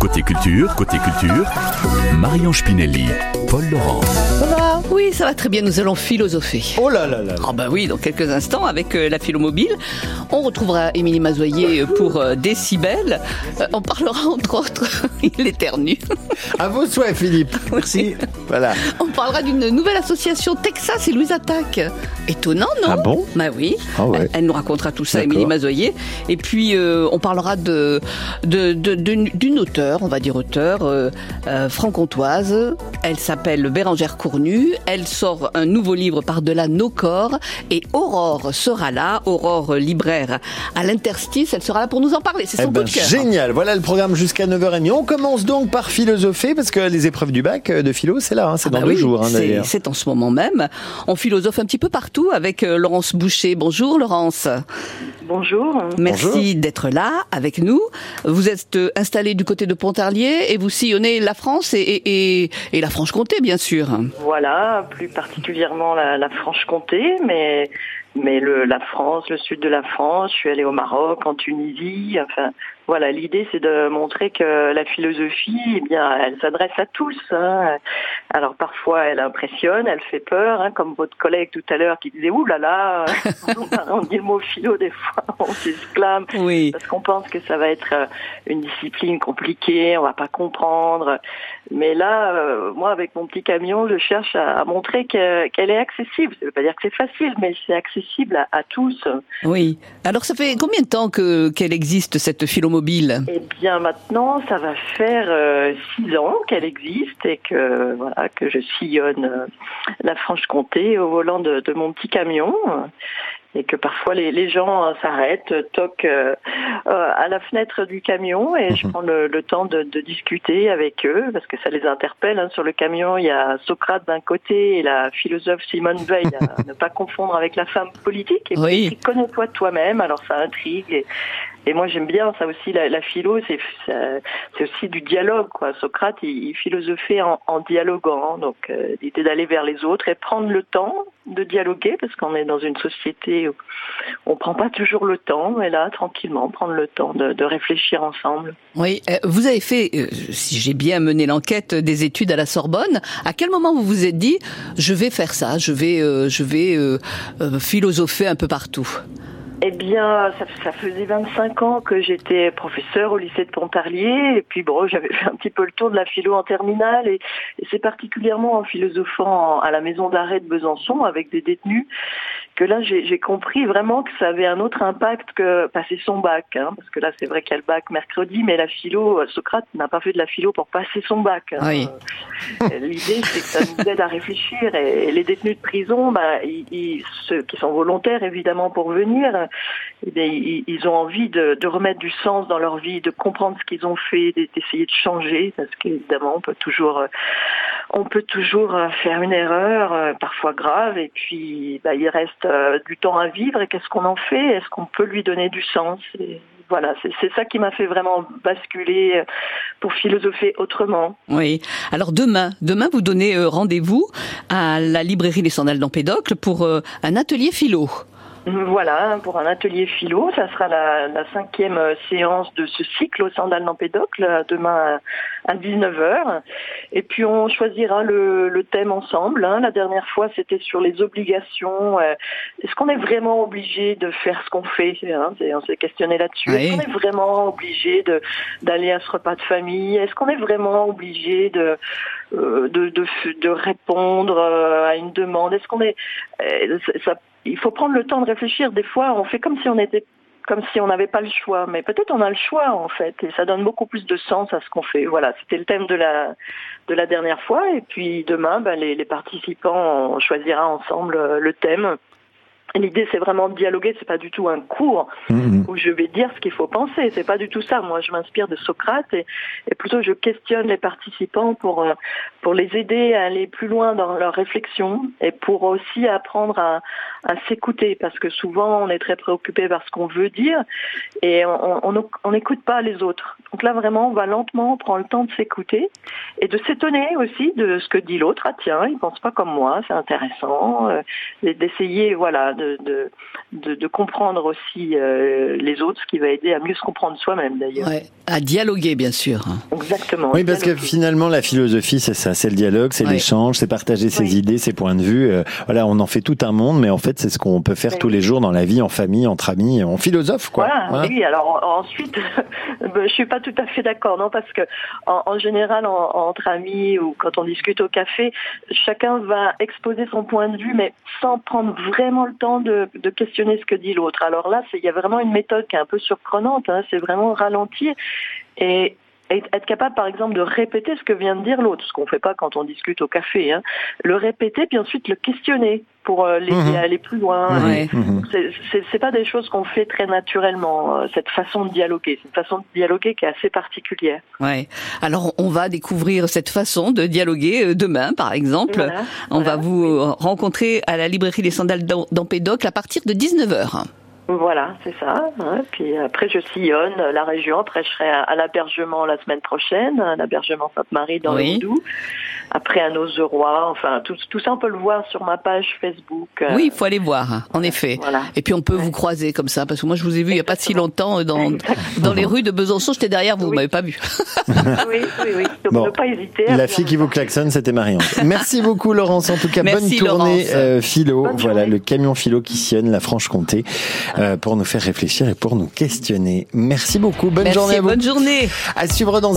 Côté culture, côté culture, Marion Spinelli, Paul Laurent. Oui, ça va très bien. Nous allons philosopher. Oh là là là. Ah bah oui, dans quelques instants, avec euh, la philomobile, on retrouvera Émilie Mazoyer pour euh, Décibel. Euh, on parlera entre autres, il éternue. À vos souhaits, Philippe. Merci. Voilà. On parlera d'une nouvelle association Texas et Louise Attaque. Étonnant, non? Ah bon? Bah oui. Ah ouais. Elle nous racontera tout ça, D'accord. Émilie Mazoyer. Et puis, euh, on parlera de de- de- d'une d'une auteure, on va dire auteure, euh, euh, franc-comtoise. Elle s'appelle Bérangère Cournu. Elle sort un nouveau livre par-delà nos corps. Et Aurore sera là, Aurore libraire à l'interstice. Elle sera là pour nous en parler. C'est Eh son ben, coup de cœur. génial. Voilà le programme jusqu'à 9h30. On commence donc par philosopher parce que les épreuves du bac euh, de philo, c'est là. hein, c'est Ah dans bah deux oui, jours, hein, c'est- d'ailleurs. C'est en ce moment même. On philosophe un petit peu partout avec euh, Laurence Boucher. Bonjour Laurence. Bonjour. Merci Bonjour. d'être là avec nous. Vous êtes euh, installé du côté de Pontarlier et vous sillonnez la France et, et, et, et la Franche-Comté, bien sûr. Voilà, plus particulièrement la, Franche-Comté, mais mais le, la France, le sud de la France. Je suis allée au Maroc, en Tunisie. Enfin, voilà, l'idée c'est de montrer que la philosophie, eh bien, elle s'adresse à tous. hein. Alors parfois, elle impressionne, elle fait peur, hein, comme votre collègue tout à l'heure qui disait ouh là là, on dit le mot philo des fois, on s'exclame. Oui. parce qu'on pense que ça va être euh, une discipline compliquée, on va pas comprendre. Mais là, euh, moi, avec mon petit camion, je cherche à, à montrer que- qu'elle est accessible. Ça veut pas dire que c'est facile, mais c'est accessible à, à tous. Oui. Alors ça fait combien de temps que qu'elle existe cette philomobile? Eh bien, maintenant, ça va faire euh, six ans qu'elle existe et que voilà que je sillonne euh, la Franche-Comté au volant de, de mon petit camion. Et que parfois les, les gens euh, s'arrêtent, toquent euh, euh, à la fenêtre du camion et je prends le, le temps de, de discuter avec eux parce que ça les interpelle. hein. Sur le camion, il y a Socrate d'un côté et la philosophe Simone Veil, à ne pas confondre avec la femme politique. Et Oui. connais-toi toi-même, alors ça intrigue. Et, et moi j'aime bien ça aussi, la, philo, c'est aussi du dialogue. quoi. Socrate, il, il philosophait en, dialoguant, donc euh, l'idée d'aller vers les autres et prendre le temps de dialoguer parce qu'on est dans une société où on prend pas toujours le temps, mais là tranquillement prendre le temps de, réfléchir ensemble. Oui. Euh, Vous avez fait, euh, si j'ai bien mené l'enquête, des études à la Sorbonne. À quel moment vous vous êtes dit, je vais faire ça, je vais, je vais philosopher un peu partout? Eh bien, ça, faisait 25 ans que j'étais professeur au lycée de Pontarlier, et puis bon, j'avais fait un petit peu le tour de la philo en terminale, et c'est particulièrement en philosophant à la maison d'arrêt de Besançon avec des détenus que là j'ai compris vraiment que ça avait un autre impact que passer son bac, hein, parce que là c'est vrai qu'il y a le bac mercredi, mais la philo, euh, Socrate n'a pas fait de la philo pour passer son bac. hein. Oui. Euh, L'idée, c'est que ça nous aide à réfléchir. Et les détenus de prison, bah, ils, ils- ceux qui sont volontaires évidemment pour venir, eh bien, ils, ils ont envie de, de remettre du sens dans leur vie, de comprendre ce qu'ils ont fait, d'essayer de changer, parce qu'évidemment, on peut toujours, euh, on peut toujours euh, faire une erreur, euh, parfois grave, et puis bah, il reste euh, du temps à vivre. Et qu'est-ce qu'on en fait? Est-ce qu'on peut lui donner du sens? Voilà, c'est ça qui m'a fait vraiment basculer pour philosopher autrement. Oui. Alors demain, demain vous donnez rendez-vous à la librairie Les Sandales d'Empédocle pour un atelier philo. Voilà, pour un atelier philo, ça sera la, la cinquième euh, séance de ce cycle au Sandal d'Empédocle, euh, demain à, à 19h. Et puis on choisira le, le thème ensemble. hein. La dernière fois, c'était sur les obligations. euh, Est-ce qu'on est vraiment obligé de faire ce qu'on fait hein? On s'est questionné là-dessus. Oui. Est-ce qu'on est vraiment obligé de d'aller à ce repas de famille? Est-ce qu'on est vraiment obligé de euh, de, de, de répondre à une demande? Est-ce qu'on est ça, il faut prendre le temps de réfléchir. Des fois, on fait comme si on était comme si on n'avait pas le choix, mais peut-être on a le choix en fait, et ça donne beaucoup plus de sens à ce qu'on fait. Voilà, c'était le thème de la de la dernière fois, et puis demain, les, les participants on choisira ensemble euh, le thème. L'idée, c'est vraiment de dialoguer. C'est pas du tout un cours Mhm. où je vais dire ce qu'il faut penser. C'est pas du tout ça. Moi, je m'inspire de Socrate et, et plutôt je questionne les participants pour euh, pour les aider à aller plus loin dans leur réflexion et pour aussi apprendre à, à s'écouter parce que souvent on est très préoccupé par ce qu'on veut dire et on n'écoute pas les autres. Donc là, vraiment, on va lentement, on prend le temps de s'écouter et de s'étonner aussi de ce que dit l'autre. Ah tiens, il pense pas comme moi, c'est intéressant. euh, d'essayer, voilà, de, de, de, de comprendre aussi euh, les autres, ce qui va aider à mieux se comprendre soi-même d'ailleurs. Ouais, à dialoguer bien sûr. Exactement. Oui, parce que finalement, la philosophie, c'est ça, c'est le dialogue, c'est Ouais. l'échange, c'est partager ses Oui. idées, ses points de vue. Euh, voilà, on en fait tout un monde, mais en fait, c'est ce qu'on peut faire Oui. tous les jours dans la vie, en famille, entre amis, en philosophe, quoi. Voilà, Voilà. oui. Alors en- ensuite, ben, je suis pas tout à fait d'accord, non, parce que en, en général, en- entre amis ou quand on discute au café, chacun va exposer son point de vue, mais sans prendre vraiment le temps de, questionner ce que dit l'autre. Alors là, il y a vraiment une méthode qui est un peu surprenante. hein, c'est vraiment ralentir et et être capable, par exemple, de répéter ce que vient de dire l'autre, ce qu'on fait pas quand on discute au café. Hein. Le répéter, puis ensuite le questionner pour euh, l'aider à aller plus loin. Ouais. Mhm. C'est- C'est c'est pas des choses qu'on fait très naturellement, euh, cette façon de dialoguer. C'est une façon de dialoguer qui est assez particulière. Ouais. Alors on va découvrir cette façon de dialoguer euh, demain, par exemple. Voilà, On voilà. va vous rencontrer à la librairie Les Sandales d'Am- d'Empédocle à partir de 19h. Voilà, c'est ça. hein. Puis après, je sillonne la région. Après, je serai à, l'hébergement la semaine prochaine, à l'hébergement Sainte-Marie dans Oui. le Doubs. Après, à Nozeroy. Enfin, tout, tout ça, on peut le voir sur ma page Facebook. euh, Oui, il faut aller voir, en effet. Voilà. Et puis on peut vous croiser comme ça, parce que moi je vous ai vu il y a pas si longtemps euh, dans, dans les rues de Besançon, j'étais derrière vous, vous Oui. m'avez pas vu. oui, oui, oui. Donc, Bon. ne pas hésiter. La fille qui vous klaxonne, c'était Marion. Merci beaucoup, Laurence. En tout cas, Merci, bonne tournée euh, philo. Bonne voilà, journée. le camion philo qui sillonne la Franche-Comté euh, pour nous faire réfléchir et pour nous questionner. Merci beaucoup. Bonne Merci, journée à vous. bonne journée. À suivre dans